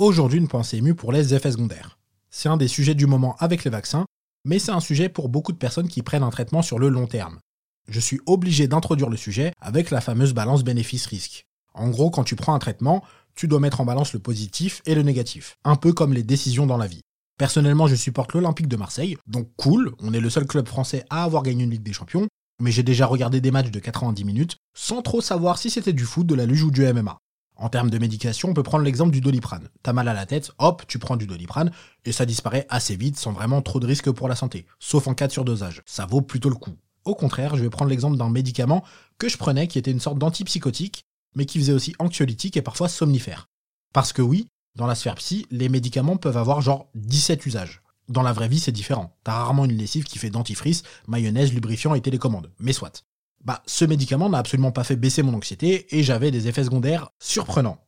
Aujourd'hui, une pensée émue pour les effets secondaires. C'est un des sujets du moment avec les vaccins, mais c'est un sujet pour beaucoup de personnes qui prennent un traitement sur le long terme. Je suis obligé d'introduire le sujet avec la fameuse balance bénéfice-risque. En gros, quand tu prends un traitement, tu dois mettre en balance le positif et le négatif, un peu comme les décisions dans la vie. Personnellement, je supporte l'Olympique de Marseille, donc cool, on est le seul club français à avoir gagné une Ligue des Champions, mais j'ai déjà regardé des matchs de 90 minutes sans trop savoir si c'était du foot, de la luge ou du MMA. En termes de médication, on peut prendre l'exemple du doliprane. T'as mal à la tête, hop, tu prends du doliprane, et ça disparaît assez vite sans vraiment trop de risques pour la santé, sauf en cas de surdosage. Ça vaut plutôt le coup. Au contraire, je vais prendre l'exemple d'un médicament que je prenais qui était une sorte d'antipsychotique, mais qui faisait aussi anxiolytique et parfois somnifère. Parce que oui, dans la sphère psy, les médicaments peuvent avoir genre 17 usages. Dans la vraie vie, c'est différent. T'as rarement une lessive qui fait dentifrice, mayonnaise, lubrifiant et télécommande. Mais soit. Bah, ce médicament n'a absolument pas fait baisser mon anxiété et j'avais des effets secondaires surprenants.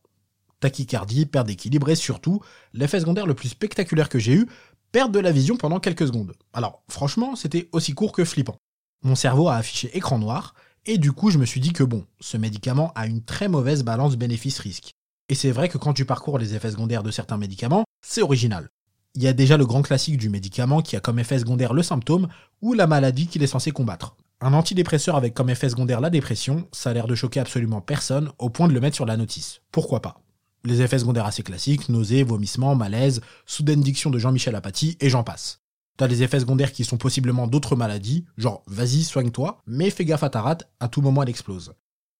Tachycardie, perte d'équilibre et surtout, l'effet secondaire le plus spectaculaire que j'ai eu, perte de la vision pendant quelques secondes. Alors, franchement, c'était aussi court que flippant. Mon cerveau a affiché écran noir et du coup, je me suis dit que bon, ce médicament a une très mauvaise balance bénéfice-risque. Et c'est vrai que quand tu parcours les effets secondaires de certains médicaments, c'est original. Il y a déjà le grand classique du médicament qui a comme effet secondaire le symptôme ou la maladie qu'il est censé combattre. Un antidépresseur avec comme effet secondaire la dépression, ça a l'air de choquer absolument personne au point de le mettre sur la notice. Pourquoi pas? Les effets secondaires assez classiques, nausées, vomissements, malaise, soudaine diction de Jean-Michel Apathy et j'en passe. T'as des effets secondaires qui sont possiblement d'autres maladies, genre vas-y, soigne-toi, mais fais gaffe à ta rate, à tout moment elle explose.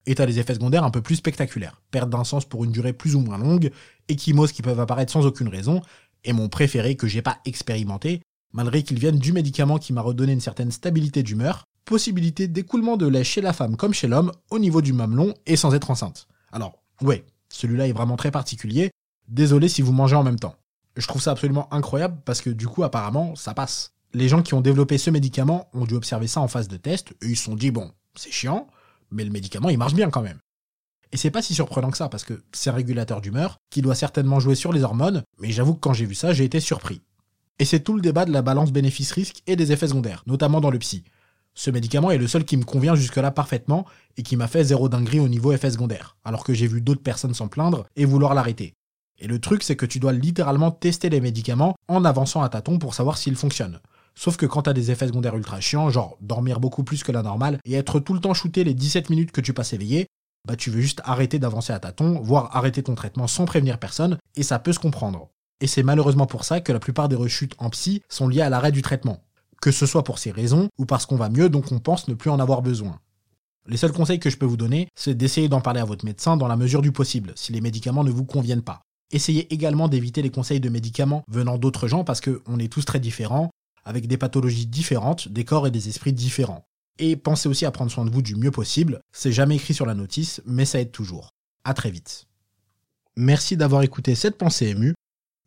Et t'as des effets secondaires un peu plus spectaculaires, perte d'un sens pour une durée plus ou moins longue, échymoses qui peuvent apparaître sans aucune raison, et mon préféré que j'ai pas expérimenté, malgré qu'il vienne du médicament qui m'a redonné une certaine stabilité d'humeur, possibilité d'écoulement de lait chez la femme comme chez l'homme au niveau du mamelon et sans être enceinte. Alors, ouais, celui-là est vraiment très particulier. Désolé si vous mangez en même temps. Je trouve ça absolument incroyable parce que du coup, apparemment, ça passe. Les gens qui ont développé ce médicament ont dû observer ça en phase de test et ils se sont dit, bon, c'est chiant, mais le médicament, il marche bien quand même. Et c'est pas si surprenant que ça parce que c'est un régulateur d'humeur qui doit certainement jouer sur les hormones, mais j'avoue que quand j'ai vu ça, j'ai été surpris. Et c'est tout le débat de la balance bénéfice-risque et des effets secondaires, notamment dans le psy. Ce médicament est le seul qui me convient jusque-là parfaitement et qui m'a fait zéro dinguerie au niveau effet secondaire, alors que j'ai vu d'autres personnes s'en plaindre et vouloir l'arrêter. Et le truc, c'est que tu dois littéralement tester les médicaments en avançant à tâtons pour savoir s'ils fonctionnent. Sauf que quand t'as des effets secondaires ultra chiants, genre dormir beaucoup plus que la normale et être tout le temps shooté les 17 minutes que tu passes éveillé, bah tu veux juste arrêter d'avancer à tâtons, voire arrêter ton traitement sans prévenir personne, et ça peut se comprendre. Et c'est malheureusement pour ça que la plupart des rechutes en psy sont liées à l'arrêt du traitement que ce soit pour ces raisons ou parce qu'on va mieux donc on pense ne plus en avoir besoin. Les seuls conseils que je peux vous donner, c'est d'essayer d'en parler à votre médecin dans la mesure du possible, si les médicaments ne vous conviennent pas. Essayez également d'éviter les conseils de médicaments venant d'autres gens parce qu'on est tous très différents, avec des pathologies différentes, des corps et des esprits différents. Et pensez aussi à prendre soin de vous du mieux possible, c'est jamais écrit sur la notice, mais ça aide toujours. À très vite. Merci d'avoir écouté cette pensée émue.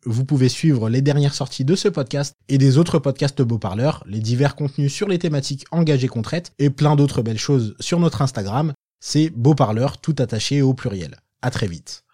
Vous pouvez suivre les dernières sorties de ce podcast et des autres podcasts Beau Parleurs, les divers contenus sur les thématiques engagées qu'on traite et plein d'autres belles choses sur notre Instagram. C'est Beau Parleur tout attaché au pluriel. À très vite.